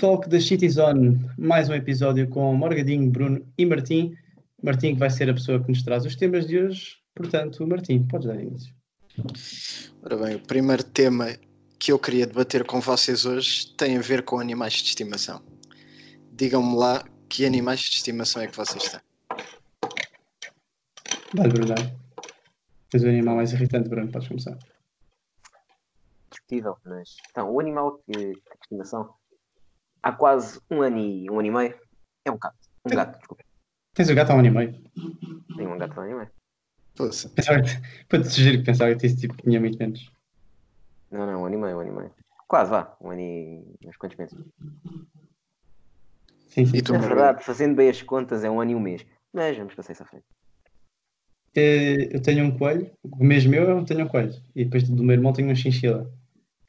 Talk da City Zone, mais um episódio com Morgadinho, Bruno e Martim. Martim que vai ser a pessoa que nos traz os temas de hoje. Portanto, Martim, podes dar início. Ora bem, o primeiro tema que eu queria debater com vocês hoje tem a ver com animais de estimação. Digam-me lá que animais de estimação é que vocês têm. Dá-lhe, Bruno. Tens o animal mais irritante, Bruno, podes começar. discutível, mas então, o animal que de estimação há quase um ano e um ano e meio é um gato. Um gato, desculpa. Tens o gato há um ano e meio. Tenho um gato há um ano e meio. Pensava que, para te sugerir que pensava que esse tipo tinha muito menos. Não, não, um ano e meio, um ano e meio. Quase, vá, um ano e uns quantos meses. Sim, sim. E tu, Na Bruno? verdade, fazendo bem as contas, é um ano e um mês. Mas vamos passar isso à frente. Eh, Eu tenho um coelho, o mesmo meu eu tenho um coelho. E depois do meu irmão tenho um chinchila.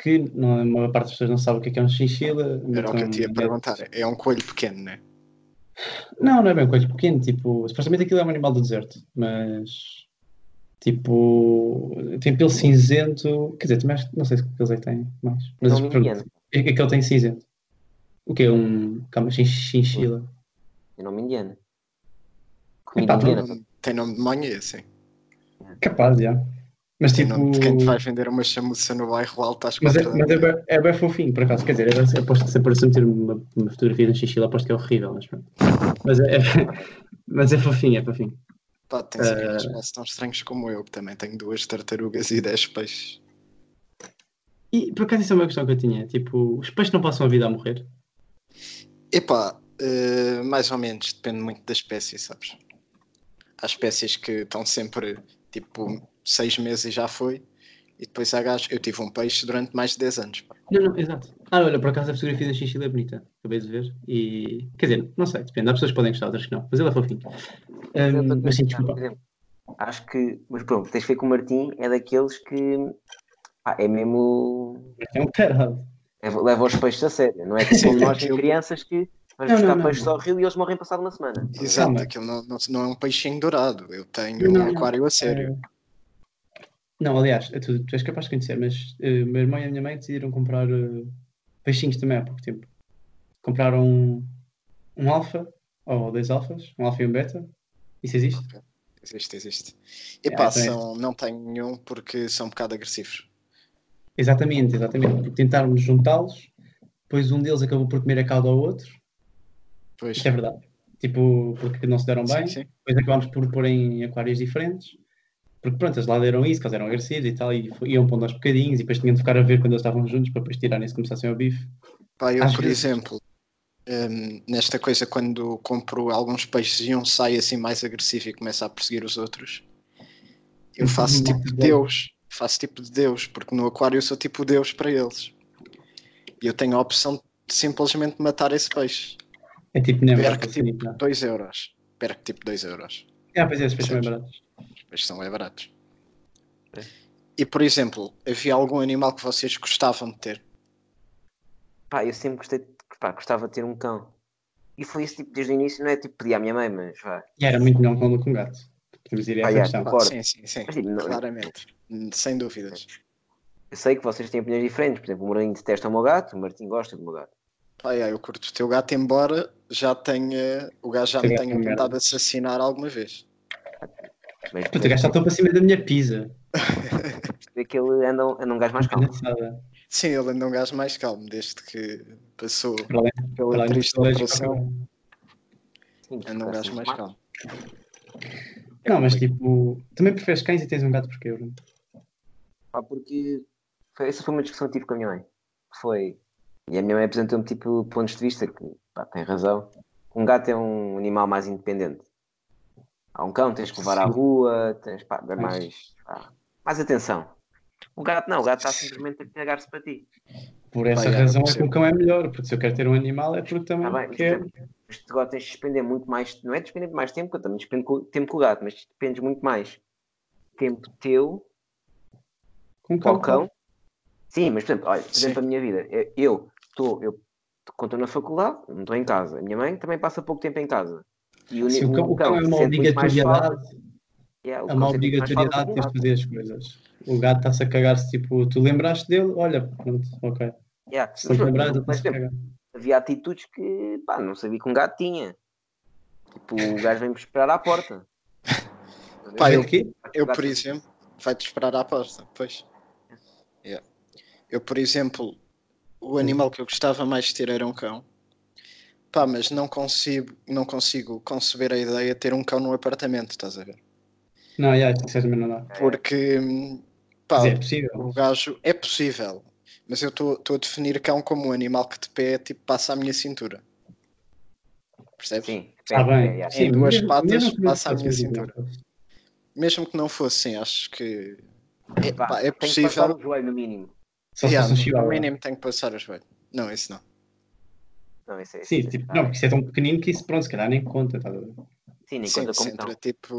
Que não, a maior parte das pessoas não sabe o que é, que é um chinchila. Era o que eu te ia perguntar. É um coelho pequeno, né? Não, não é bem um coelho pequeno, tipo, supostamente aquilo é um animal do deserto, mas tipo, tem pelo cinzento, quer dizer, também acho, não sei se é que tem mais, mas Não engano. é é que ele tem cinzento. O que é um, calma, chin- chinchila? Eu não me engano. Epá, Comida não- indiana. Tem, tem nome de manhã, assim. Capaz, já. Mas Tem tipo, de quem te vai vender uma chamuça no bairro alto às mas, é, da mas é, bem, é bem fofinho, por acaso, quer dizer, eu aposto que se aparecer meter uma, uma fotografia de um chinchila, aposto que é horrível, mas pronto. Mas é, mas é fofinho, é fofinho. Pá, tens Eh, amigos quase tão estranhos como eu, que também tenho duas tartarugas e dez peixes. E por acaso isso é uma questão que eu tinha, tipo, os peixes não passam a vida a morrer? Epá, eh, mais ou menos, depende muito da espécie, sabes? Há espécies que estão sempre tipo seis meses e já foi, e depois há gajos. Eu tive um peixe durante mais de 10 anos. Não, não, exato. Ah, olha, por acaso a fotografia da chinchila é bonita. Acabei de ver. E. Quer dizer, não sei, depende. Há pessoas que podem gostar, outras que não. Mas ele é fofinho. Eu Ahm, estou a mas sim, desculpa. por exemplo, Acho que, mas pronto, tens de ver que o Martim é daqueles que pá, é mesmo. É um é- leva os peixes a sério, não é tipo como nós crianças que vais Não, buscar não, peixes ao rio e eles morrem passado uma semana. Exato, aquilo não, não, não é um peixinho dourado. Eu tenho Não, um não, aquário a sério. Eh, Não, aliás, é tu, tu és capaz de conhecer, mas o meu irmão e a minha mãe decidiram comprar eh, peixinhos também há pouco tempo. Compraram um, um alfa, ou dois alfas, um alfa e um beta. Isso existe? Existe, existe. É, Epá, então é- são, não tenho nenhum porque são um bocado agressivos. Exatamente, exatamente. Porque tentámos juntá-los, depois um deles acabou por comer a cauda ao outro. Pois, Isto é verdade. Tipo, porque não se deram bem. sim, sim. Depois acabámos por pôr em aquários diferentes. Porque pronto, eles lá deram isso, que eles eram agressivos e tal, e iam pondo aos bocadinhos, e depois tinham de ficar a ver quando eles estavam juntos para depois tirarem se começassem ao bife. Pá, eu, por vezes- exemplo, hum, nesta coisa, quando compro alguns peixes e um sai assim mais agressivo e começa a perseguir os outros, eu faço Uhum. tipo de Deus. Faço tipo de Deus, porque no aquário eu sou tipo Deus para eles. E eu tenho a opção de simplesmente matar esse peixe. É tipo, não, Perco assim, tipo não. 2 euros. Perco tipo 2 euros. Ah, pois é, esses peixes são bem baratos. Peixes são bem baratos. É. E por exemplo, havia algum animal que vocês gostavam de ter? Pá, eu sempre gostei, de- pá, gostava de ter um cão. E foi esse tipo, desde o início, não é tipo pedir à minha mãe, mas vá. E era muito melhor com com um gato. Podemos ir a Ah, essa yeah. Sim, sim, sim. Mas, tipo, não- Claramente. Sem dúvidas. Eu sei que vocês têm opiniões diferentes. Por exemplo, o Martim detesta o meu gato, o Martim gosta do meu gato. Pá, yeah, eu curto o teu gato, embora já tenha. O gajo já me tenha é tentado assassinar alguma vez. Mas, Puta, está tão para cima da minha pizza. vê que ele anda, anda um gajo mais calmo. Sim, ele anda um gajo mais calmo desde que passou Para além, para pela triste operação. Sim, Anda um gajo mais calmo. Não, mas tipo, também preferes cães e tens um gato porque eu. Pá, porque foi, essa foi uma discussão que tive com a minha mãe. Foi. E a minha mãe apresentou-me tipo pontos de vista que pá, tem razão. Um gato é um animal mais independente. Há um cão, tens que levar à Sim. rua, tens pá, dar mais, pá, mais atenção. O gato não, o gato está simplesmente a cagar-se para ti. Por essa razão é que um cão é melhor, porque se eu quero ter um animal é porque também Está bem, quero. mas tu agora tens de despender muito mais, não é despender mais tempo, que eu também despendo co- tempo com o gato, mas dependes muito mais tempo teu Com para cão. o cão. Sim, mas por exemplo, olha, por exemplo, a minha vida, eu- eu estou, eu quando estou na faculdade, não estou em casa. A minha mãe também passa pouco tempo em casa. E o, Sim, o cão, o cão é uma sente muito mais obrigatoriedade. Yeah, É uma obrigatoriedade teres de fazer as coisas. O gato está-se a cagar-se, tipo, tu lembraste dele, olha, pronto, ok. Yeah. Se não te Mas, lembrares, ele mas, está-se a cagar. havia atitudes que pá, não sabia que um gato tinha. Tipo, o gajo vem-me esperar à porta. Pá, eu, Aqui? eu por exemplo, vai-te esperar à porta, pois. Yeah. Eu, por exemplo, o animal que eu gostava mais de ter era um cão. Pá, mas não consigo, não consigo conceber a ideia de ter um cão no apartamento, estás a ver? Não, yeah, sinceramente não dá. Porque, hum, Quer pá, é possível. o gajo é possível, mas eu estou a definir cão como um animal que de pé tipo, passa a minha cintura. Percebes? Sim, Está bem. é, é, Sim, duas mesmo- patas, mesmo passa a minha cintura. Mesmo que não fosse, sim, acho que é, Pá, é tem que passar possível. o joelho no mínimo. Só se Yeah, no mínimo tem que passar o joelho. Não, isso não. Não, isso é, Sim, é- tipo, não, porque isso é tão pequenino que isso, pronto, se calhar nem conta. Tá? A Sim, nem Sim, conta como entra tipo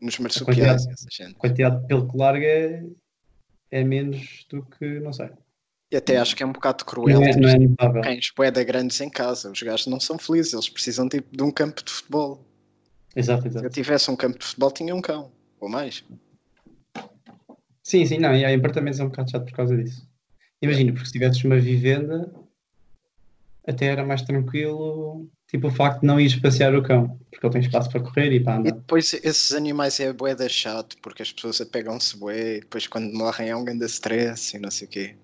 nos quantidade- marsupiais, essa gente. quantidade de pelo que larga é, é menos do que, não sei. E até acho que é um bocado cruel. Não é, não é notável. Cães grandes em casa, os gajos não são felizes, eles precisam tipo de um campo de futebol. Exato, Se eu exato. tivesse um campo de futebol, tinha um cão, ou mais. Sim, sim, não, e aí apartamentos é um bocado chato por causa disso. Imagina, porque se tivesses uma vivenda, até era mais tranquilo, tipo o facto de não ires passear o cão, porque ele tem espaço para correr e para E andar. depois esses animais é boeda chato, porque as pessoas apegam-se bué, e depois quando morrem é um grande stress e não sei o quê.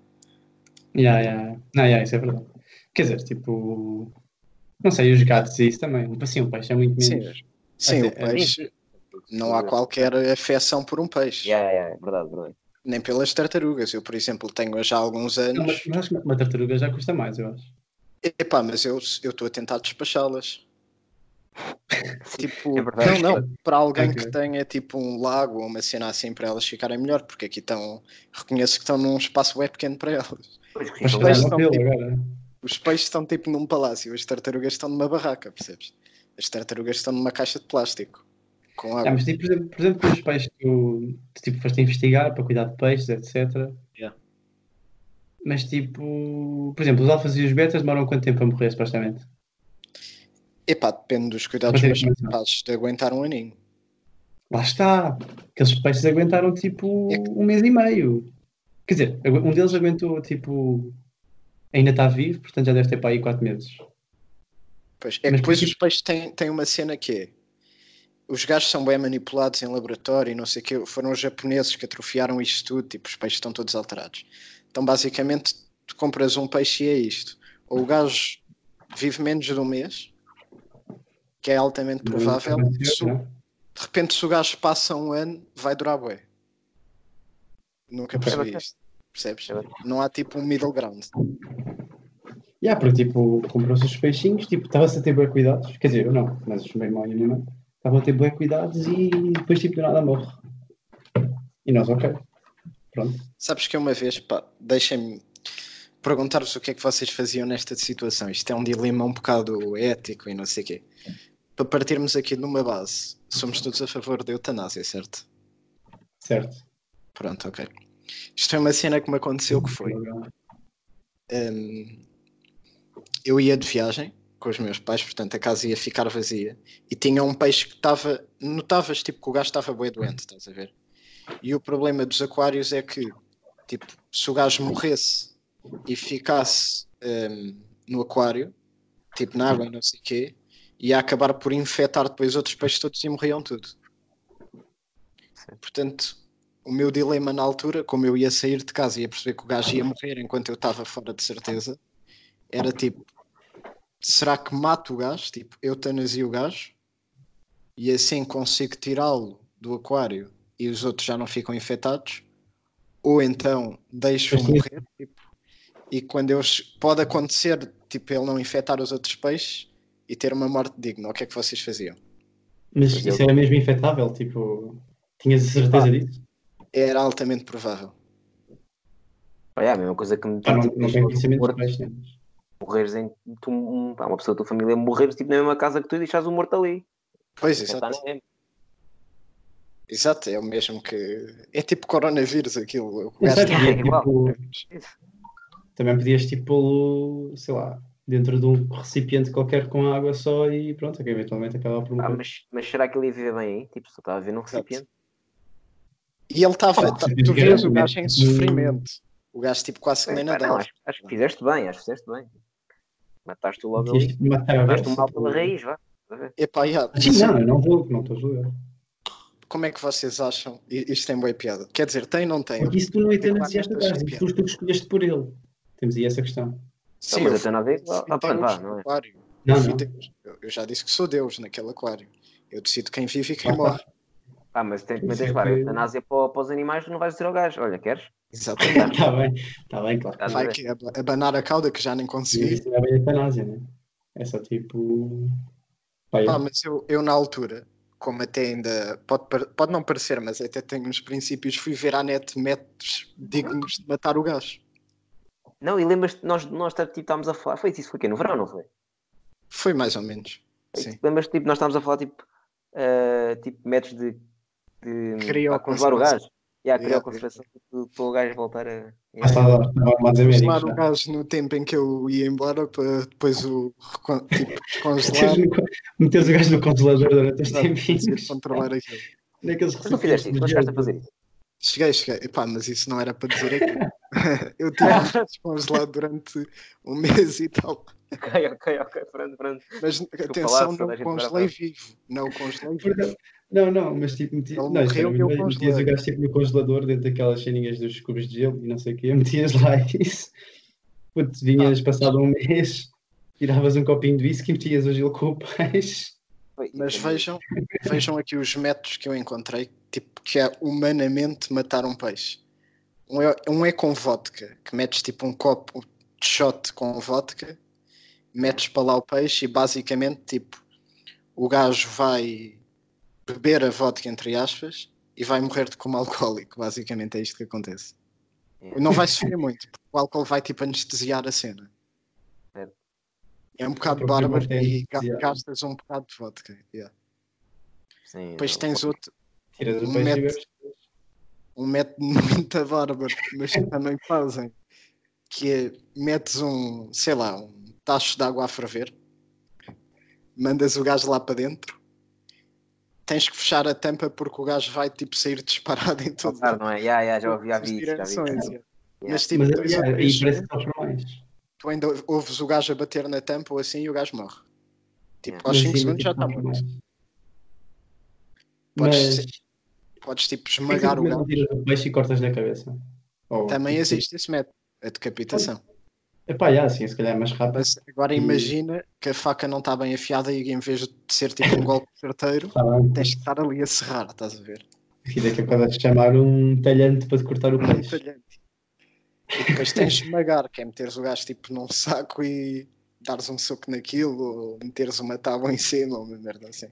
Yeah, yeah. Não, yeah, isso é verdade. Quer dizer, tipo, não sei, os gatos e isso também. Assim, o peixe é muito Sim, menos. sim, o Até- é- peixe, não há qualquer afecção por um peixe, Yeah, yeah, é verdade, verdade. nem pelas tartarugas. Eu, por exemplo, tenho já há alguns Não, anos. mas, mas acho que uma tartaruga já custa mais, eu acho. Epá, mas eu eu estou a tentar despachá-las. Tipo, É verdade. não, não, para alguém que tenha tipo um lago ou uma cena assim para elas ficarem melhor, porque aqui estão, reconheço que estão num espaço bem pequeno para elas. Pois já peixes são pelo tipo- agora. Os peixes estão tipo num palácio, as tartarugas estão numa barraca, percebes? As tartarugas estão numa caixa de plástico com Ah, água. mas tipo, por exemplo, por exemplo, os peixes que tu, tu, tipo, foste investigar para cuidar de peixes, etc. Mas tipo, por exemplo, os alfas e os betas demoram quanto tempo a morrer, supostamente? Epá, depende dos cuidados, é que são não. capazes de aguentar um aninho. Lá está! Aqueles peixes aguentaram tipo um mês e meio. Quer dizer, um deles aguentou tipo. Ainda está vivo, portanto já deve ter para aí 4 meses. Pois, é Mas que depois por os peixes têm, têm uma cena que é os gajos são bem manipulados em laboratório e não sei o quê. Foram os japoneses que atrofiaram isto tudo, tipo, os peixes estão todos alterados. Então, basicamente, tu compras um peixe e é isto. Ou o gajo vive menos de um mês, que é altamente provável. Se Não? de repente, se o gajo passa um ano, vai durar bué. Nunca percebi bacana. isto. Percebes? É. Não há tipo um middle ground. Yeah, porque tipo, comprou-se os peixinhos, tipo, estava-se a ter bem cuidados. Quer dizer, eu não, mas o meu irmão e a minha mãe estavam a ter bem cuidados e depois tipo do nada morre. E nós, ok. Pronto. Sabes que uma vez, pá, deixem-me perguntar-vos o que é que vocês faziam nesta situação. Isto é um dilema um bocado ético e não sei o quê. Para partirmos aqui de uma base, somos todos a favor da eutanásia, certo? Certo. Pronto, ok. Isto é uma cena que me aconteceu que foi. hum, eu ia de viagem com os meus pais, portanto a casa ia ficar vazia e tinha um peixe que estava. Notavas tipo que o gajo estava bem doente, estás a ver? E o problema dos aquários é que, tipo, se o gajo morresse e ficasse hum, no aquário, tipo na água e não sei o quê, ia acabar por infectar depois outros peixes todos e morriam tudo. Portanto, o meu dilema na altura, como eu ia sair de casa e ia perceber que o gajo ia morrer enquanto eu estava fora de certeza, era tipo: será que mato o gajo? Tipo, eutanasia o gajo e assim consigo tirá-lo do aquário e os outros já não ficam infectados? Ou então sim. morrer? Tipo, e quando eu. Pode acontecer, tipo, ele não infectar os outros peixes e ter uma morte digna. O que é que vocês faziam? Mas eu- isso era mesmo infectável, tipo, tinhas a certeza Ah. disso? Era altamente provável. Olha, é a mesma coisa que me Pá, não, tipo, não tenho deixou conhecimento de morto, peixe, né? morreres em tu, um, uma pessoa da tua família morreres tipo, na mesma casa que tu e deixares o morto ali. Pois, Já exato. Exato, é o mesmo que. É tipo coronavírus aquilo. O Mas gajo sabe, é igual. tipo, também podias tipo pô-lo, sei lá, dentro de um recipiente qualquer com água só e pronto, que eventualmente acaba por Ah, mas, mas será que ele ia viver bem aí? Tipo, só estava a viver num Exato. recipiente. E ele estava. Ah, tá- tu vês o gajo em sofrimento. O gajo tipo quase que nem nadava. acho, acho que fizeste bem, acho que fizeste bem. Mataste-o logo ali. de matar a Mataste o besta. mal pela raiz, vá. Epá, yeah, Sim, não, eu não vou, não estou a julgar. Como é que vocês acham? Isto tem boa piada. Quer dizer, tem ou não tem? Porque isso tu não Epá, gajo, isso foste tu que escolheste por ele. Temos aí essa questão. Sim, mas eu a eutanásia é. Ah, pronto, vá, não é? aquário. Não, Eu fui não. Deus. Eu- Eu já disse que sou Deus naquele aquário. Eu decido quem vive e quem Ah, tá. morre. Ah, mas tem, Isso tens é claro, a que- eutanásia para, para os animais, tu não vais dizer ao gajo, olha, queres? Exatamente. Está bem, está bem, claro. Vai que ab- abanar a cauda que já nem consegui. Isso é bem eutanásia, né? É só tipo. É. mas eu, eu na altura, como até ainda pode, pode não parecer, mas até tenho uns princípios, fui ver à net métodos dignos de matar o gajo. Não, e lembras-te, nós, nós tipo, estávamos a falar, foi isso, foi o quê? No verão, não foi? Foi mais ou menos. Sim. Lembras-te, tipo, nós estávamos a falar, tipo, eh, tipo métodos de, de para congelar o gajo. E a Yeah. crioconservação tipo, para o gajo voltar a... Ah, estava armados américos. Congelar o gajo no tempo em que eu ia embora para depois o recon- tipo, Meteres congelar Meteres o gajo no congelador durante os tempinhos. conseguir controlar aquilo. Naqueles Mas não fizeste isso, não chegaste a fazer isso. Cheguei, cheguei. Epá, mas isso não era para dizer aqui. eu tive descongelado durante um mês e tal. Ok, ok, ok, pronto, pronto. Mas atenção, não congelei vai vivo. Não congelei vivo. Não, não, mas tipo, meti... Não, morreu e mesmo, metias congelei. o gajo tipo no congelador dentro daquelas ceninhas dos cubos de gelo e não sei o quê, metias lá isso. Putz, vinhas passado um mês, tiravas um copinho de whisky, metias o gelo com o peixe. Mas vejam, vejam aqui os métodos que eu encontrei, tipo, que é humanamente matar um peixe. Um é, um é com vodka, que metes tipo um copo de shot com vodka, metes para lá o peixe e basicamente tipo o gajo vai beber a vodka entre aspas e vai morrer de como alcoólico. Basicamente é isto que acontece. Yeah. Não vai sofrer muito, porque o álcool vai tipo anestesiar a cena. É um bocado bárbaro e gastas um bocado de vodka. yeah. Sim, Depois tens outro, Tiras Um método- um método muito bárbaro, mas que também fazem, que é metes um, sei lá, um tacho de água a ferver, mandas o gajo lá para dentro, tens que fechar a tampa porque o gajo vai tipo sair disparado em todo Claro, não é? Já, já, já ouvi, já vi já yeah. Mas tipo, Mas depois yeah, tu ainda ouves o gajo a bater na tampa ou assim e o gajo morre. Tipo, Yeah. aos Mas 5 ainda, segundos já tipo, está morto. Podes, Mas podes tipo que esmagar o gajo. tiras o peixe e cortas na cabeça? Ou, Também tipo, existe esse método, a decapitação. Epá, já, assim, se calhar é mais rápido. Mas agora E- imagina que a faca não está bem afiada e em vez de ser tipo um golpe certeiro, Tá tens que estar ali a serrar, estás a ver? E daqui a pouco vais chamar um talhante para te cortar o peixe. Talhante. E depois tens de esmagar, que é meteres o gajo tipo num saco e dares um soco naquilo, ou meteres uma tábua em cima, ou uma merda assim.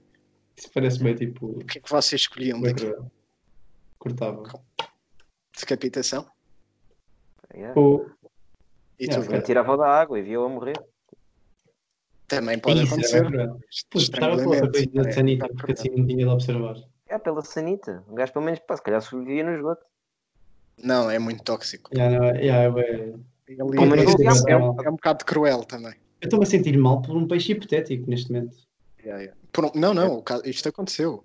Isso parece bem tipo. O que é que vocês escolhiam bem daqui? cruel. Cortava. Decapitação? Yeah. Ou. E Yeah, tu. Eu tirava da água e via-o a morrer. Também pode Isso, acontecer. é cruel. Putz, estava pela coisa da é, sanita, tá porque assim não tinha de observar. É pela sanita. Um gajo pelo menos, pá, se calhar sobrevivia no esgoto. Não, é muito tóxico. Já, não, é- já, é- é, é, um, é um bocado cruel também. Eu estou-me a sentir mal por um peixe hipotético neste momento. Yeah, yeah. Por um- não, não, o caso- isto aconteceu.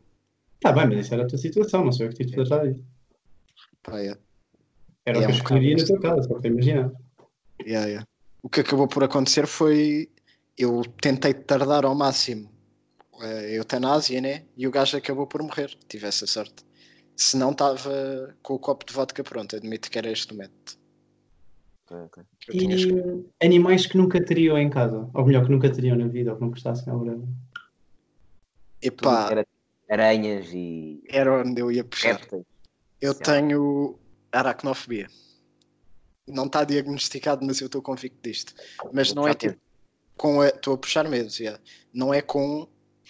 Tá bem, mas isso era a tua situação, não sou eu que tive de tratar disso. Pá, yeah. Era É o que um eu escolheria na tua casa, só para imaginar. Yeah, yeah. O que acabou por acontecer foi eu tentei tardar ao máximo a eutanásia, né? E o gajo acabou por morrer. Tive essa sorte. Se não estava com o copo de vodka pronto, admito que era este o método. Ok, ok. que eu tinha escolhido. E animais que nunca teriam em casa, ou melhor, que nunca teriam na vida, ou que não gostassem à hora. Epá, Era aranhas e era onde eu ia puxar. répteis. Eu Sim. tenho aracnofobia. Não está diagnosticado, mas eu estou convicto disto. Mas não é Já teve. tipo com a. Estou a puxar medos, yeah. não é com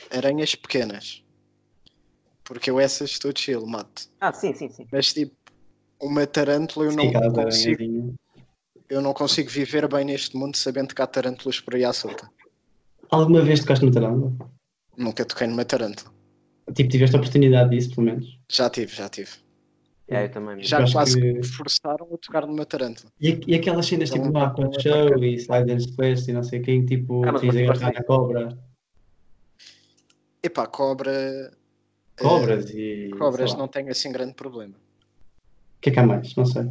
aranhas pequenas. Porque eu essas estou chill, mato. Ah, sim, sim, sim. Mas tipo, uma tarântula eu Sim, não consigo. Eu não consigo viver bem neste mundo sabendo que há tarântulas por aí à solta. Alguma vez tocaste no tarântula? Nunca toquei numa tarântula. Tipo, tiveste a oportunidade disso, pelo menos. Já tive, já tive. É, eu também. Já acho quase que- que me forçaram a tocar numa tarântula. E, e aquelas cenas tipo Então, no Aqua então, Show e Slide and Splash e não sei quem, tipo, Ah, mas tens agarrar parece- na cobra. Epá, cobra. Cobras e. eh, cobras sei lá. não tenho assim grande problema. O que é que há mais? Não sei.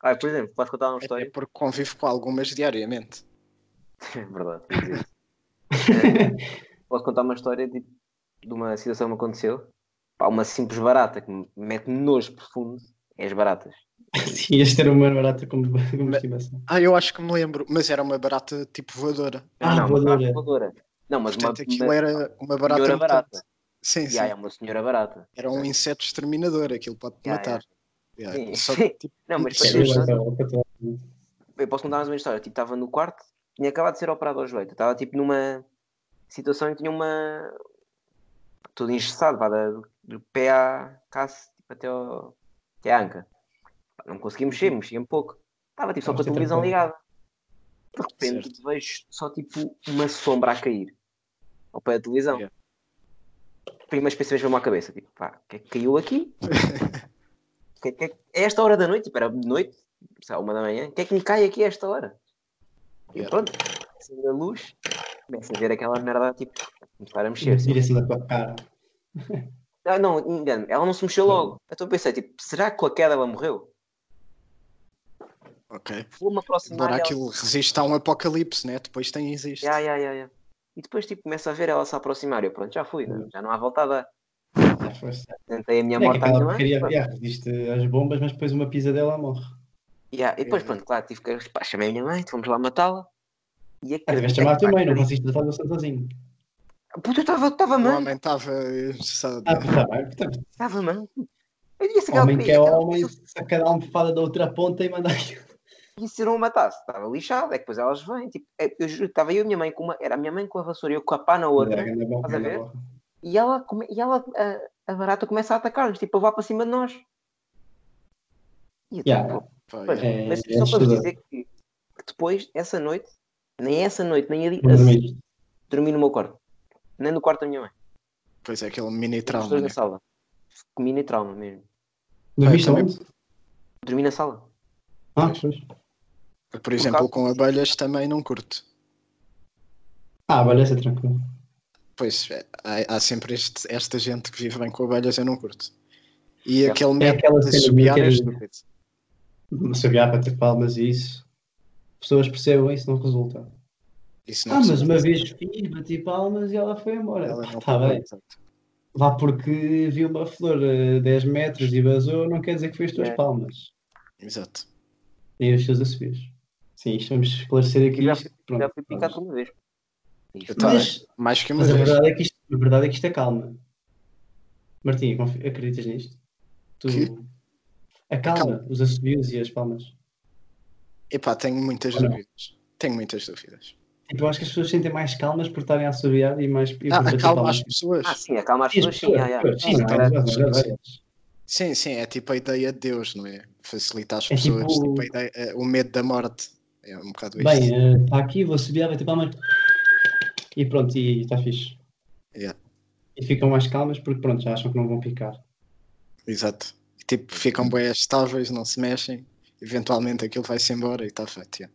Ah, por exemplo, posso contar uma Até história? porque convivo com algumas diariamente. É verdade. existe. Posso contar uma história de, de uma situação que me aconteceu? Pá, uma simples barata que me mete nojo profundo é as baratas. Sim, este era uma barata como, como estimação. Ah, eu acho que me lembro, mas era uma barata tipo voadora. Ah, não, uma voadora. barata voadora. Não, mas Portanto, uma, aquilo uma era uma barata. senhora barata. Sim, sim. Ya, é uma senhora barata. Era um inseto exterminador, aquilo pode-te Ya, matar. Só, tipo, Não, mas para eu posso contar mais uma história. Tipo, estava no quarto, tinha acabado de ser operado ao joelho. Estava tipo numa situação em que tinha uma. Tudo engessado, vá, da- do pé à caça, tipo, até, ao... até à anca. Não conseguia mexer, mexia um pouco. Estava tipo só com a televisão ligada. De repente vejo só tipo uma sombra a cair ao pé da televisão. Yeah. Primeiros pensamentos veio-me à cabeça, tipo, pá, o que é que caiu aqui? Que- que- é esta hora da noite, tipo, era de noite, lá, uma da manhã, o que é que me cai aqui a esta hora? E Yeah. pronto, acendo a luz, começo a ver aquela merda, tipo, começar a mexer. Direção da tua cara. Ah, não, engano, ela não se mexeu logo. Então eu pensei, tipo, será que com a queda ela morreu? ok. Vou-me aproximar Agora aquilo resiste a um apocalipse, né? Depois tem existe. Ya, ya, ya, ya. E depois, tipo, começo a ver ela se aproximar. Eu, pronto, já fui, né? já não há volta a dar. Tentei a minha É morte à minha mãe. pronto. já, resiste às bombas, mas depois uma pisa dela morre. Ya, E depois, É. pronto, claro, tive que. Pá, chamei a minha mãe, fomos lá matá-la. E Ah, tiveste de chamar a tua mãe, não conseguiste você sozinho. Puta, eu estava estava O manco, homem estava engessado. Estava manco. Eu disse aquela homem que é homem, saca a almofada da outra ponta e manda aquilo. E se não a matasse, estava lixado, é que depois elas vêm. Tipo, é- eu juro, estava eu e a minha mãe com uma. Era a minha mãe com a vassoura e eu com a pá na outra. É, estás a ver? E ela, come- e ela a, a barata começa a atacar-nos, tipo, a levar para cima de nós. E eu, Yeah. tipo, pois, é. É- mas é só para vos dizer que, que depois, essa noite, nem essa noite, nem a, di- Não a dormiste. dormi no meu quarto. Nem no quarto da minha mãe. Pois é, aquele mini trauma. Né? na sala. Nem trauma mesmo. Dormiste também-? Dormi na sala. Ah, pois. Por exemplo, causa- com abelhas também não curto. Ah, essa é tranquilo. Pois, é, há, há sempre este- esta gente que vive bem com abelhas, eu não curto. E É. aquele É método aquela de assobiar é estúpido. Não sabia bater palmas e isso. Pessoas percebam isso, não resulta. Isso não Ah, mas uma vez fiz, bati palmas e ela foi embora. ela não Está pode- bem. Lá porque viu uma flor a 10 metros e vazou, não quer dizer que foi as tuas É. palmas. Exato. Nem os seus assobios. Sim, isto vamos esclarecer aqui. Já isto, pronto. Já fui picado uma vez. Mas, Mais que uma mas a, vez. verdade é que isto, a verdade é que isto é calma. Martim, acreditas nisto? Tu... Que? A calma, Calma. os assobios e as palmas. Epá, tenho muitas Ou não? dúvidas. Tenho muitas dúvidas. Tipo, eu acho que as pessoas se sentem mais calmas por estarem a assobiar e mais. E Ah, acalma as pessoas. Ah, sim, acalma as pessoas, sim, sim, é tipo a ideia de Deus, não é? Facilitar as É pessoas, tipo- tipo, a ideia- eh, o medo da morte. É um bocado isto. Bem, está aqui, vou subir, vai ter palmas. E pronto, e está fixe. Yeah, E ficam mais calmas porque pronto, já acham que não vão picar. exato. Tipo, ficam bem estáveis, não se mexem. Eventualmente aquilo vai-se embora e está feito. yeah.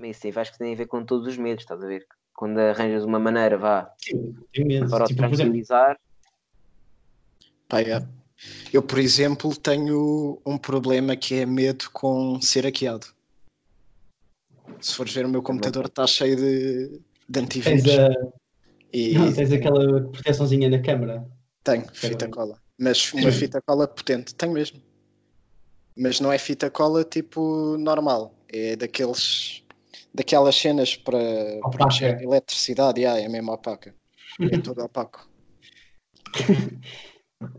Mas isso aí acho que tem a ver com todos os medos, estás a ver? Quando arranjas uma maneira, vá, Sim, medo. para o Tipo, tranquilizar, Pá, yeah. Eu, por exemplo, tenho um problema que é medo com ser hackeado. Se fores ver o meu computador está cheio de, de tens, antivírus. a, E não, tens aquela proteçãozinha na câmara. tenho fita cola. Mas uma fita cola potente. Tenho mesmo. Mas não é fita cola tipo normal. É daqueles daquelas cenas para proteger a eletricidade. Yeah, é mesmo opaca. É tudo opaco.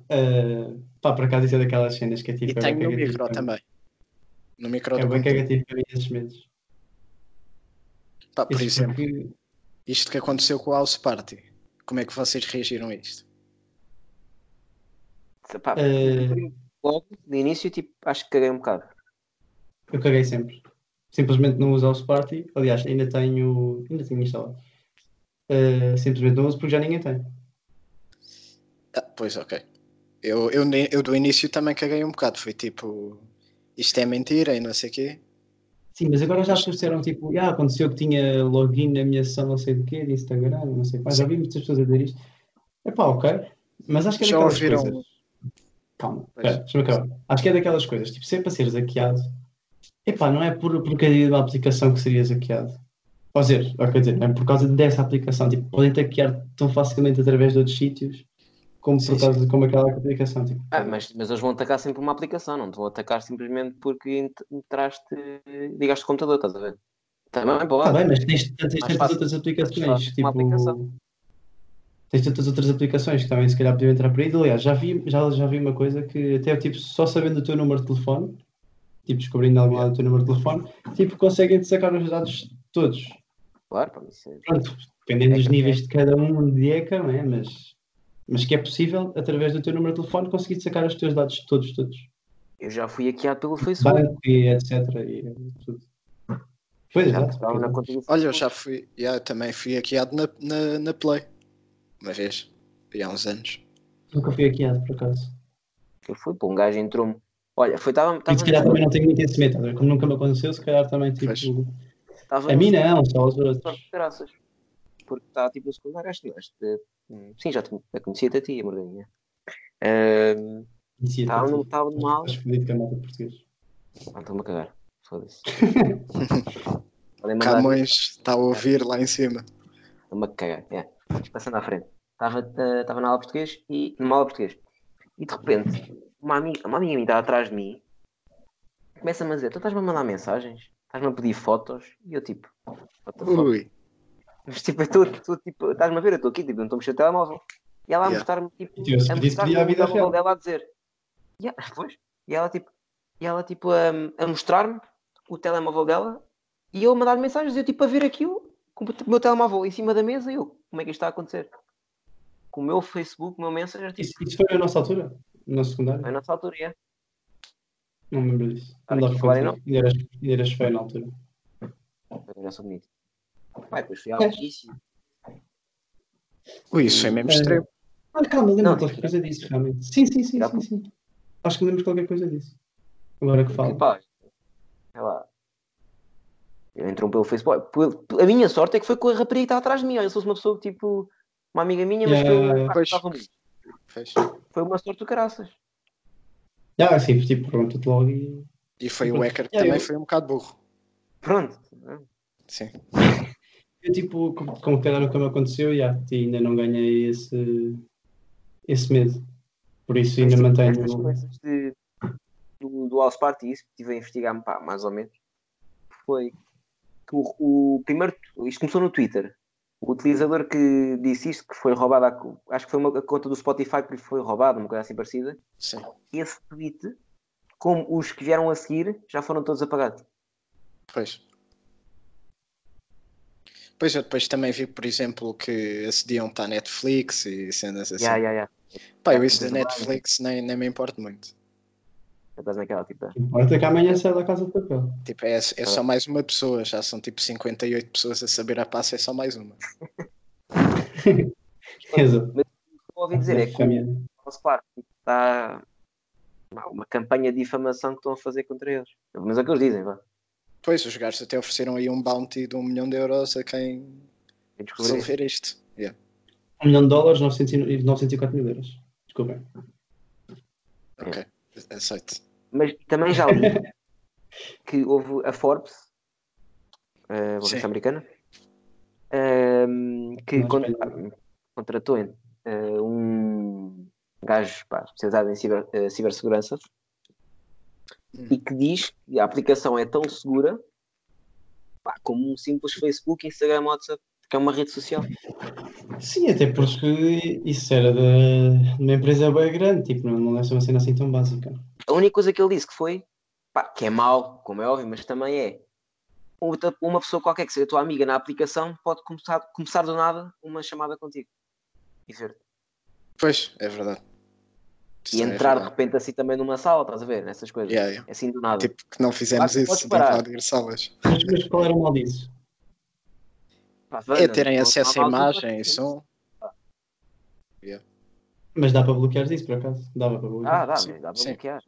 Uh, pá, por acaso isso é daquelas cenas que é tipo. E é tenho bem no micro mim. também. No micro É bem cagativo para mim esses medos. Pá, por Isso exemplo, porque- isto que aconteceu com o House Party. Como é que vocês reagiram a isto? pá, Eh, logo, de início, tipo, acho que caguei um bocado. Eu caguei sempre. Simplesmente não uso o House Party. Aliás, ainda tenho. Ainda tenho instalado. Uh, simplesmente não uso porque já ninguém tem. Ah, pois, ok. Eu, eu, eu do início também caguei um bocado. Foi tipo, isto é mentira e não sei o quê. Sim, mas agora já as pessoas disseram tipo, ah, aconteceu que tinha login na minha sessão não sei do quê, de Instagram, não sei quais. Já vi muitas pessoas a dizer isto. Epá, ok. Mas acho que é Já daquelas ouviram- coisas. Calma, deixa-me acabar. Acho que é daquelas coisas, tipo, se é para seres hackeado, epá, não é por porcaria de uma aplicação que serias hackeado. Ou seja, quer dizer, não é por causa dessa aplicação. Tipo, podem hackear tão facilmente através de outros sítios como Sim, por causa de como aquela aplicação. Tipo, Ah, mas, mas eles vão atacar sempre uma aplicação, não te vão atacar simplesmente porque ent- entraste, ligaste o computador, estás a ver? Também pode. Tá bem, mas tens, tantas outras aplicações. Tipo, uma aplicação. tens tantas outras aplicações que também se calhar podiam entrar por aí. Aliás, já vi, já, já vi uma coisa que até tipo, só sabendo o teu número de telefone, tipo, descobrindo de algum lado o teu número de telefone, tipo, conseguem-te sacar os dados todos. Claro, pá, isso é- Pronto, dependendo É dos níveis de cada um de ECA, não é? Mas, mas que é possível, através do teu número de telefone, conseguir sacar os teus dados todos, todos. Eu já fui hackeado pelo Facebook. Banco e etc. E tudo. Pois, exato. do Olha, eu Facebook. já fui, já, também fui hackeado na, na, na Play. Uma vez. E há uns anos. Nunca fui hackeado, por acaso. Eu fui, pô, um gajo entrou-me. Olha, foi, estava, E se calhar também não tenho muito esse medo, tá como nunca me aconteceu, se calhar também tipo. Estava A mim não, só aos outros. De graças. Porque está tipo no secundário, acho que este, Sim, já te conhecia-te a ti, a Conhecia Estava no- estava numa aula. Estás fodido com a malta português. Ah, estou-me a cagar. Foda-se. Camões está a ouvir lá em cima. Estou-me a cagar. É. Passando à frente. Estava eh, estava na aula de português e. numa aula de português. E de repente, uma amiga, uma amiga minha estava atrás de mim. Começa-me a dizer: Tu estás-me a mandar mensagens? Estás-me a pedir fotos? E eu tipo. Ui. Mas tipo, eu estou, estou, tipo, estás-me a ver, eu estou aqui, tipo, não estou a mexer o telemóvel. E ela a Yeah. mostrar-me, tipo, E eu, se a mostrar-me pedia a o vida telemóvel real. dela a dizer. Yeah, pois. E ela, tipo, e ela, tipo a, a mostrar-me o telemóvel dela e eu a mandar mensagens, eu, tipo, a ver aquilo com o meu telemóvel em cima da mesa e eu, como é que isto está a acontecer? Com o meu Facebook, o meu Messenger, tipo, Isso, isso foi na nossa altura? No secundário? foi nessa altura, é. Não me lembro disso. Não aqui para contar. Ainda eras, ainda eras feio na altura. Eu já sou bonito. Vai, depois fui É. notícia. Ui, isso foi mesmo É. extremo. Ah, calma, lembro qualquer coisa disso, realmente. Sim, sim, sim, sim, sim. Acho que lembro qualquer coisa disso. Agora que falo. Pá, sei lá. Ele entrou pelo Facebook. A minha sorte é que foi com a rapariga que estava atrás de mim. Olha, se fosse uma pessoa tipo uma amiga minha, mas que Yeah, eu pois. gostava muito. Pois. Foi uma sorte do caraças. Ah, sim, tipo, pergunta-te logo e. E foi o hacker que Yeah, também eu- foi um bocado burro. Pronto. Sim. Eu, tipo, como, como calhar nunca me aconteceu, já, ainda não ganhei esse, esse medo. Por isso ainda Estas- mantenho. Estas coisas de, do, do House Party, isso que estive a investigar pá, mais ou menos, foi que o, o primeiro. Isto começou no Twitter. O utilizador que disse isto, que foi roubado, acho que foi uma a conta do Spotify que lhe foi roubada, uma coisa assim parecida. Sim. esse tweet, como os que vieram a seguir, já foram todos apagados. Pois. Pois eu depois também vi, por exemplo, que acediam para a Netflix e cenas assim. Ya, ya, ya. Pá, eu isso da bem. Netflix nem, nem me importo muito. Estás naquela tipo. Importa que amanhã sai da casa de papel. Tipo, é, é só mais uma pessoa, já são tipo 58 pessoas a saber a passo, é só mais uma. Exato. Mas o que eu ouvi dizer é que Família. o House Party está pá, uma campanha de difamação que estão a fazer contra eles. Menos é o que eles dizem, vá. Pois, os gajos até ofereceram aí um bounty de um milhão de euros a quem resolver isto. Yeah. 1 milhão de dólares, 900 e- 904 mil euros. Desculpem. Ok, aceito. Mas também já li que houve a Forbes, eh, uma Sim. revista americana, ehm, que contratou eh, um gajo pá, especializado em ciber- eh, cibersegurança Hum. e que diz que a aplicação é tão segura pá, como um simples Facebook, Instagram, WhatsApp, que é uma rede social. Sim, até porque isso era de, de uma empresa bem grande, tipo, não, não deve ser uma cena assim tão básica. A única coisa que ele disse que foi, pá, que é mau, como é óbvio, mas também é outra- uma pessoa qualquer que seja tua amiga na aplicação pode começar, começar do nada uma chamada contigo e ver Pois, é verdade. Isso e é entrar de verdade. repente assim também numa sala, estás a ver? Essas coisas. Yeah, yeah. Assim do nada. Tipo, que não fizemos Claro isso, não parar. invadir salas. Mas, mas qual era o mal disso? Pá, É terem não- acesso não à imagem e som. Mas dá para bloquear isso, por acaso? Dava para bloquear. Ah, dá, Sim, dá para sim. bloquear.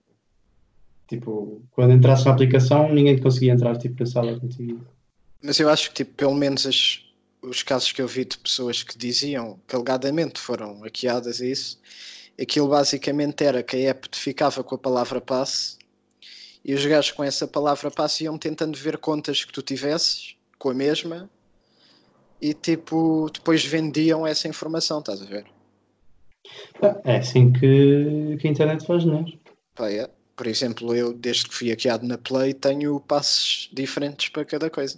Tipo, quando entrasses na aplicação, ninguém te conseguia entrar, tipo, na sala contigo. Mas eu acho que, tipo, pelo menos as- os casos que eu vi de pessoas que diziam que alegadamente foram hackeadas e isso, aquilo basicamente era que a app te ficava com a palavra passe e os gajos com essa palavra passe iam tentando ver contas que tu tivesses com a mesma e tipo, depois vendiam essa informação, estás a ver? É assim que, que a internet faz, não é? Pá, é. Por exemplo, eu, desde que fui hackeado na Play, tenho passos diferentes para cada coisa.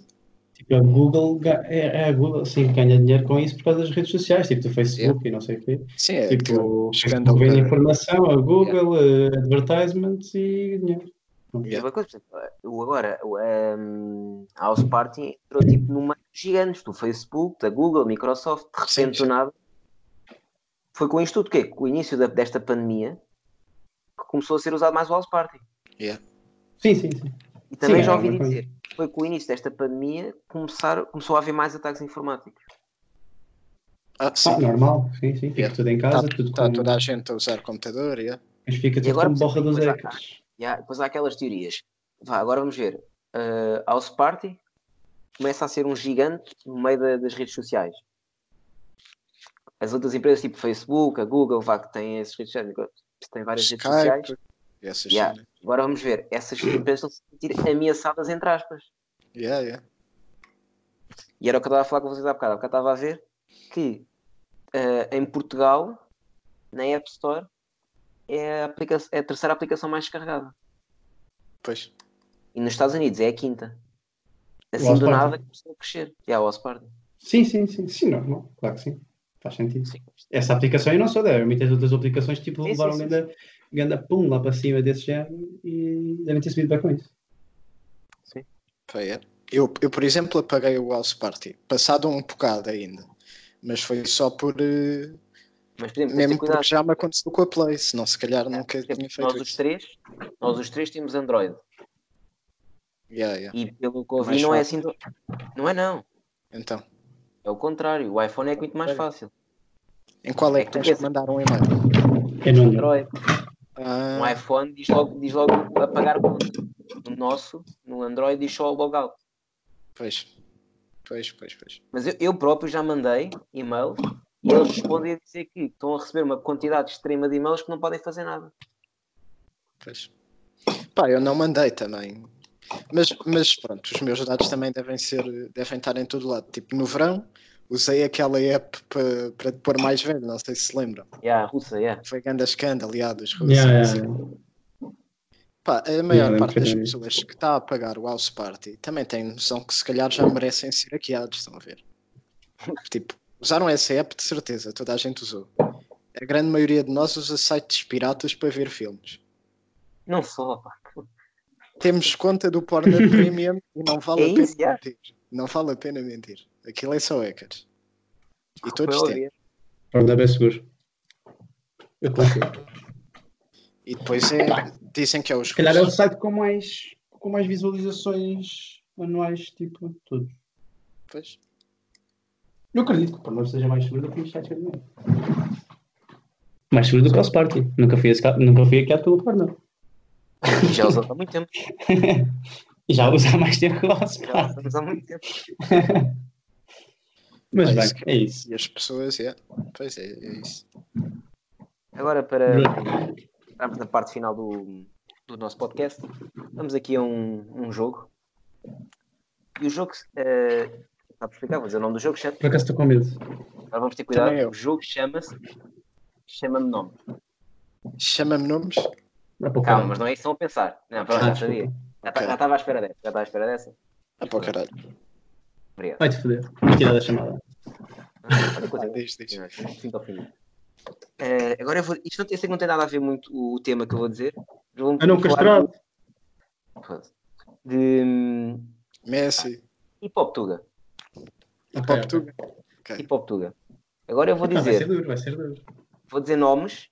Tipo, a Google, é, é a Google, sim, ganha dinheiro com isso por causa das redes sociais, tipo do Facebook e não sei o quê. Sim, é Tipo, chegando ao vende informação, a Google, eh, advertisements e dinheiro. Yeah. Uma coisa, o agora, o um, House Party entrou tipo numa gigantes do Facebook, da Google, Microsoft, de repente Sim, do sim. nada. Foi com isto tudo que com o início da- desta pandemia começou a ser usado mais o House Party. Yeah. Sim, sim, sim. E também Sim, já é ouvi uma coisa. dizer, foi com o início desta pandemia que começar, começou a haver mais ataques informáticos. Ah, sim. Ah, normal, sim, sim. Fica Yeah. tudo em Está casa, tudo tá com... toda a gente a usar computador, yeah. Mas fica tudo agora, como borra dos depois há- hackers. E há- depois há aquelas teorias. Vá, agora vamos ver. Uh, House Party começa a ser um gigante no meio da- das redes sociais. As outras empresas, tipo Facebook, a Google, vá, que têm esses redes sociais, têm várias redes sociais. Skype, essas Yeah. cenas. Agora vamos ver. Essas empresas estão a se sentir ameaçadas, entre aspas. Yeah, yeah. E era o que eu estava a falar com vocês há bocado. Há bocado estava a ver que uh, em Portugal, na App Store, é a, é a terceira aplicação mais descarregada. Pois. E nos Estados Unidos é a quinta. Assim do nada começou a crescer. E yeah, o. Sim, sim, sim, sim, normal, claro que sim. Faz sentido. Sim. Essa aplicação e não só deve, muitas outras aplicações tipo Sim, levaram sim, sim, ganda, ganda pum lá para cima desse género e devem ter subido bem com isso. Pá, é. Eu, eu, por exemplo, apaguei o House Party, passado um bocado ainda, mas foi só por. eh, Mas ter mesmo cuidado. porque já me aconteceu com a Play, senão se calhar nunca Por exemplo, tinha nós feito os isso. três, nós os três temos Android. Yeah, yeah. E pelo que ouvi Mais não é fácil. assim. tão- Não é não. Então, É o contrário. O iPhone é muito mais fácil. Em qual é que tens que mandar um e-mail? É no Android. Ah, Um iPhone diz logo, diz logo apagar conta. No nosso, no Android, diz só o logout. pois. Pois, pois, pois. Mas eu, eu próprio já mandei e-mail e eles respondem a dizer que estão a receber uma quantidade extrema de e-mails que não podem fazer nada. Pois. Pá, eu não mandei também. Mas, mas pronto, os meus dados também devem ser, devem estar em todo lado. Tipo, no verão usei aquela app para para te pôr mais velho, não sei se se lembram. Yeah, russa, yeah. Foi grande escândalo, já, dos russos. Yeah, yeah, assim. yeah. Pá, a maior lembro parte das pessoas que está a pagar o House Party também tem noção que se calhar já merecem ser hackeados, estão a ver? tipo, usaram essa app de certeza, toda a gente usou. A grande maioria de nós usa sites piratas para ver filmes. Não só, pá. Temos conta do Pornhub Premium e não vale É a pena isso, yeah. Não vale a pena mentir. Aquilo é só hackers. E todos têm. Pronto, é bem seguro. Eu confio. E depois é, dizem que é os Se calhar é o site com mais, com mais visualizações anuais, tipo, tudo. Pois. Eu acredito que o Pornhub seja mais seguro do que sites de dinheiro. Mais seguro do que o House Party. Nunca fui, hackeado- nunca fui hackeado pelo Pornhub. E já usamos há muito tempo. E já usa há mais tempo que o House Já usamos há muito tempo. Mas bem, que- é isso. E as pessoas, é. Pois é, é isso. Agora, para entrarmos na parte final do, do nosso podcast, vamos aqui a um, um jogo. E o jogo, uh, está a explicar, vou dizer o nome do jogo, chama, Por acaso estou com medo. agora vamos ter cuidado. O jogo chama-se Chama-me Nome. Chama-me nomes. Para Calma, mas não é isso que estão a pensar. Não, pronto, Ah, já sabia. Já tá- estava à espera dessa. Já estava à espera dessa. Ah, para o caralho. Obrigado. Vai-te foder. Vou tirar da chamada. Fim ao fim. Eh, agora eu vou. Isto não, eu sei que não tem nada a ver muito o, tema que eu vou dizer. vou- Ah não, castrado. de- De hum, Messi. hip hop tuga. Hip Hop Tuga. Hip hop tuga. Agora eu vou Ah, vai ser dizer, duro, vai ser duro. vou dizer nomes,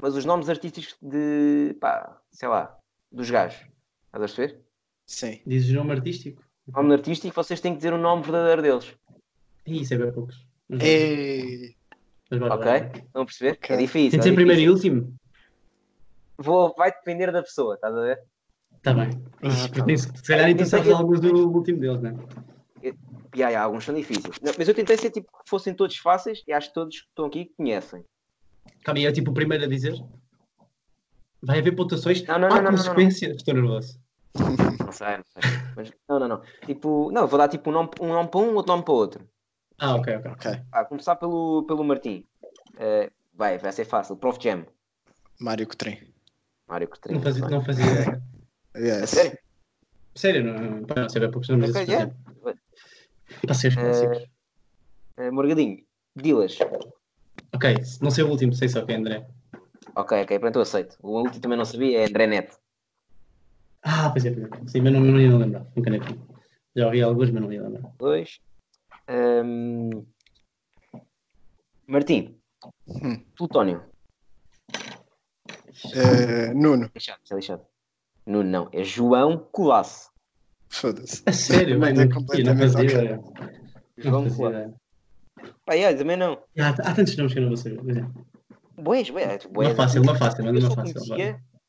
mas os nomes artísticos de pá, sei lá, dos gajos. Estás a perceber? Sim. Dizes o nome artístico? Nome artístico, vocês têm que dizer o nome verdadeiro deles. Ih, Isso é bem poucos. É. Ok? Estão a perceber? Ok. É difícil. Tem de é ser primeiro e último? Vou, vai depender da pessoa, estás a ver? Está bem. Ah, tá tem- Se calhar tu sabes Tentei- alguns do último deles, não é? E aí, alguns são difíceis. Não, mas eu tentei ser tipo que fossem todos fáceis e acho que todos que estão aqui conhecem. Calma é tipo o primeiro a dizer? Vai haver pontuações? Não, não, Há não, não, não, não. consequência? Estou nervoso. Não sei, não sei. Mas, não, não, não. Tipo, não, vou dar tipo um nome, um nome para um, outro nome para outro. Ah, ok, ok. Ok. Ah, começar pelo, pelo Martim. Eh, vai, vai ser fácil. Prof Jam. Mário Cotrim. Mário Coutinho. Não fazia, não fazia Yes. sério? Sério, não, não, pá, não sei bem poucos nomes Ok, desses, yeah. Para ser clássicos. Eh, Morgadinho. Dilas. Ok, não sei o último, sei só quem é André. Ok, ok, pronto, eu aceito. O último também não sabia, é André Neto. Ah, pois é, pois é. Sim, mas não, não ia lembrar. Nunca nem vi. Já ouvi alguns, mas não ia lembrar. Dois. Ahm, Martim. Hum. Plutónio. Eh, Nuno. Lixado, é lixado. Nuno, não. É João Colasso. Foda-se. A sério, mano, é não, não completamente fazia. Não João Colasso. Pá, yeah, também não. Ah, há tantos nomes que eu não vou saber. Pois é. Boés. boés. Uma fácil, uma fácil, Eu uma só fácil.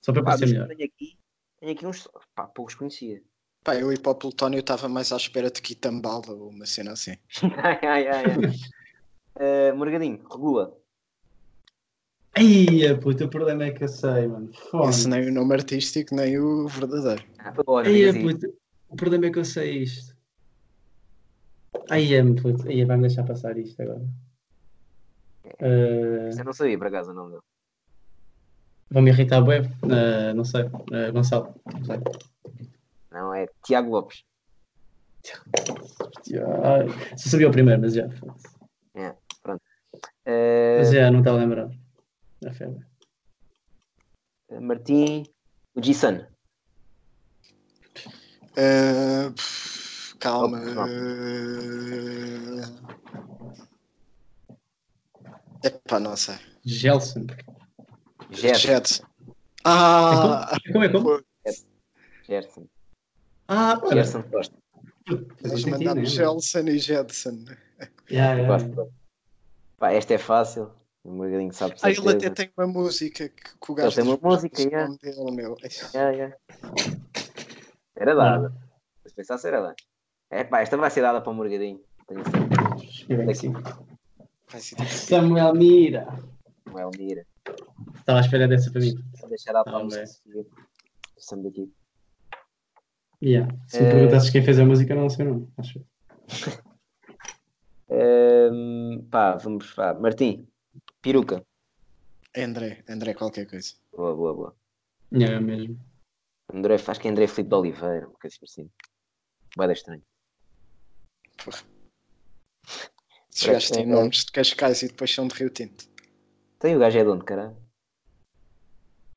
Só para parecer melhor. aqui, tenho aqui uns, pá, poucos conhecia. Pá, eu e para o Plutónio estava mais à espera de Quitambala ou uma cena assim. ai, ai, ai, ai. Eh, Morgadinho, regula. Ai, puta, o problema é que eu sei, mano. Esse Foda. nem o nome artístico, nem o verdadeiro. Ah, diga assim. puta, o problema é que eu sei isto. Ai, é, puta, ai, vai-me deixar passar isto agora. Eh, Isso eu não sabia, por acaso, o nome dele. Vou-me irritar, bué. Eh, não sei. Eh, Gonçalo. Não sei. Não, é Tiago Lopes. Ah, Só sabia o primeiro, mas já. foda-se. Eh, Mas já, não está a lembrar. É febre. Martim, o G-Sun. Eh, pff, calma. Oh. É Epá, não sei. Gelson. Gerson. Jet. Ah! Como é como? Gerson. Ah, olha. Gerson Costa. Fazia Nós sentido, mandámos né? Gelson e Jetson. Yeah, yeah. Pá, esta é fácil. O Morgadinho sabe Ah, ele até tem uma música que, que o Ele gajo tem uma música, "O yeah. dele, meu. Yeah, yeah. Era dada. Se pensasse, era dada. É pá, esta vai ser dada para o Morgadinho. Tenho certeza. Espera que sim. Vai ser tipo- Samuel Mira. É o Mira. Estava à espera dessa para mim. Vou deixar a Tá seguir. Estamos aqui. Yeah. Se me Eh, perguntasses quem fez a música, não sei o nome. Acho. Ehm, pá, vamos. Pá. Martim, peruca. André, André qualquer coisa. Boa, boa, boa. Yeah, mesmo. André, acho que é André Filipe de Oliveira, uma coisa assim. Vai dar estranho. Se gajo tem É, é. nomes de Cascais e depois são de Rio Tinto. Tem o gajo é de onde, caralho?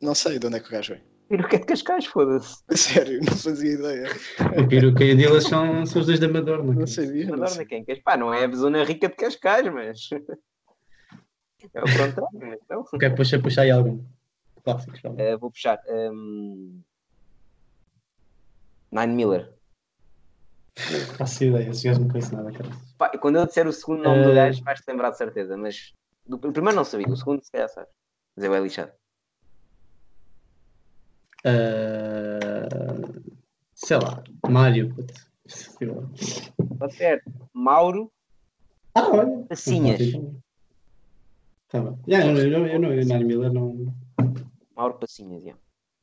Não sei de onde é que o gajo vem. Peruca é de Cascais, foda-se. Sério, não fazia ideia. O Peruca e a Dilas são, são os dois da Madorna. Não sabia. Não Adoro sei. quem quer. Pá, não é a zona rica de Cascais, mas. É o contrário, mas não. Ok, puxa, puxa aí algum. Clássicos. Eh, vou puxar. ehm, Nine Miller. Faço ideia, esses gajos não conhecem nada, cara. Pá, quando eu disser o segundo nome do Eh. gajo, vais-te lembrar de certeza, mas do, o primeiro não sabia, o segundo se calhar sabes. Mas é bem lixado. Ah, sei lá, Mário. Está certo. Mauro Ah, olha. Passinhas. Tá bem. Yeah, eu, não- eu, não- eu não, eu Nani Miller não. Mauro Passinhas, yeah.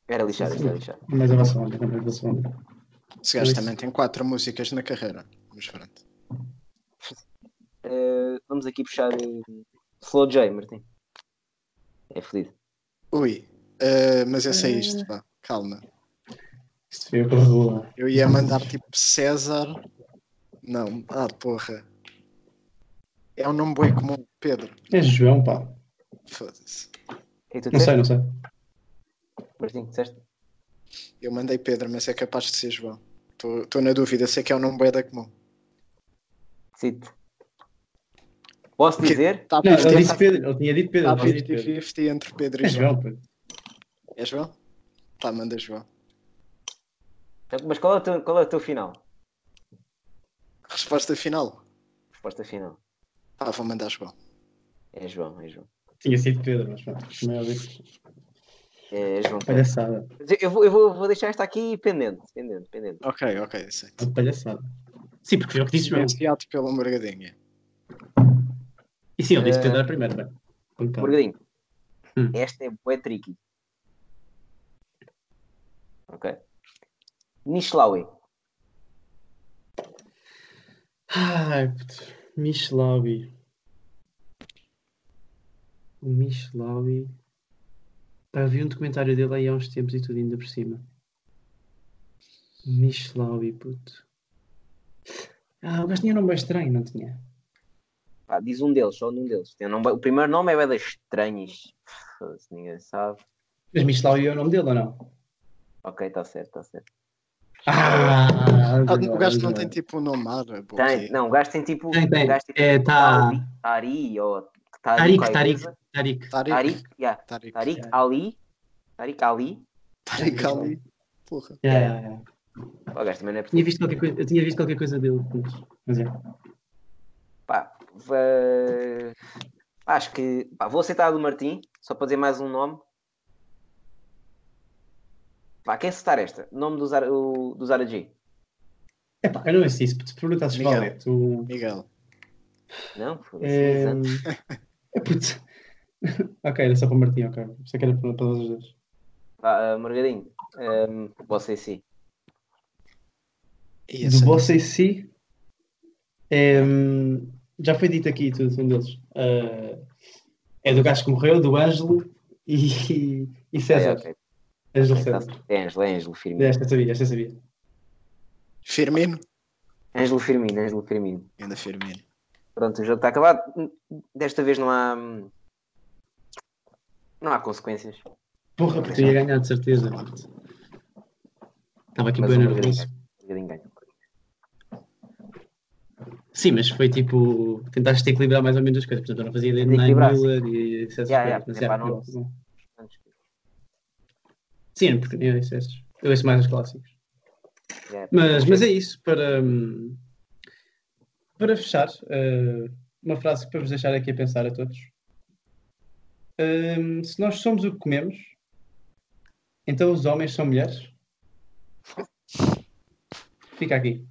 Era lixado, era lixado. Mas a vossa onda, não é a vossa onda. Esse gajo também tem quatro músicas na carreira. Mas pronto. Eh, vamos aqui puxar eh, Slow J, Martim. É fodido. Ui. eh, mas é isto, pá. Calma. Eu ia mandar tipo César. Não. Ah, porra. É um nome bem comum. Pedro. É João, pá. Foda-se. Não sei, não sei. Martim, disseste? Eu mandei Pedro, mas é capaz de ser João. Estou na dúvida. Sei que é um nome bem da comum. Cite. Posso Que- dizer? Está Não, ele disse 50-50 Pedro, ele tinha dito Pedro. está ele tinha dito Pedro. 50-50 entre Pedro e É João. João, pô. É João? Tá, manda João. Mas qual é o teu, qual é o teu final? Resposta final. Resposta final. Ah, vou mandar João. É João, é João. Tinha sido Pedro, mas pronto. Como é óbvio. É João. Palhaçada. Eu- Eu, vou, eu vou, vou deixar esta aqui pendente. Pendente, pendente. Ok, ok, aceito. Uma palhaçada. Sim, porque foi eu que disse João. Influenciado pelo Morgadinha. E sim, ele disse Eh, Pedro a primeira, bem. Com calma. Morgadinho. Hum. Esta é bué tricky. Ok. Nishlawi. Ai, puto. Michelawi. O Michelawi. Pá, vi um documentário dele aí há uns tempos e tudo ainda por cima. Michelawi, puto. Ah, o gajo tinha um nome estranho, não tinha? Pá, diz um deles, só um deles. Tem um nome- O primeiro nome é Beda Estranhas. Foda-se, ninguém sabe. Mas Michelawi é o nome dele ou não? Ok, está certo, está certo. Ah! Ah, o gajo não tem tipo um nome árabe. Tem, não, o gajo tem tipo. Tem, tem. o gajo tem É, tipo tá- Tari, Tari ou coisa. Tarik. Tariq. Tarik, yeah. Tariq. Tarik Yeah. Ali. Tarik Ali. Tariq Ali. Porra. Yeah, yeah, yeah. O gajo também não é Tinha visto qualquer coisa, eu tinha visto qualquer coisa dele, mas, mas é. Pá, acho que. Pá, vou aceitar a do Martim, só para dizer mais um nome. Pá, quem aceitar esta? Nome do Zara, o- do Zara G. Epá, eu não sei se te perguntasses Miguel. qual é, tu... Miguel. Não? Foda-se, É... exato. Putz. ok, era só para o Martim, ok. Pensei que era para, para os dois. Pá, ah, Margadinho, um, você sim. E Do essa- Bossa em si, é, já foi dito aqui tudo, um deles. Ah, é do gajo que morreu, do Ângelo e, e César. Ah, ok. Ângelo César. É Ângelo, é Ângelo Firmino. Esta eu sabia, esta sabia. Firmino. Ângelo Firmino, Ângelo Firmino. Ainda Firmino. Pronto, o jogo está acabado. Desta vez não há. Não há consequências. Porra, porque ia ganhar de certeza. Estava aqui bem o nervoso. Sim, mas foi tipo. Tentaste equilibrar mais ou menos as coisas. Portanto, eu não fazia ideia de Nine Equilibrar, Miller e. Yeah, yeah, mas, não- foi bom. Sim, porque eu ouço esses. Eu ouço mais os clássicos. Yeah. Mas, mas é isso. Para, hum, para fechar, eh, uma frase para vos deixar aqui a pensar a todos. Hum, se nós somos o que comemos, então os homens são mulheres? Fica aqui.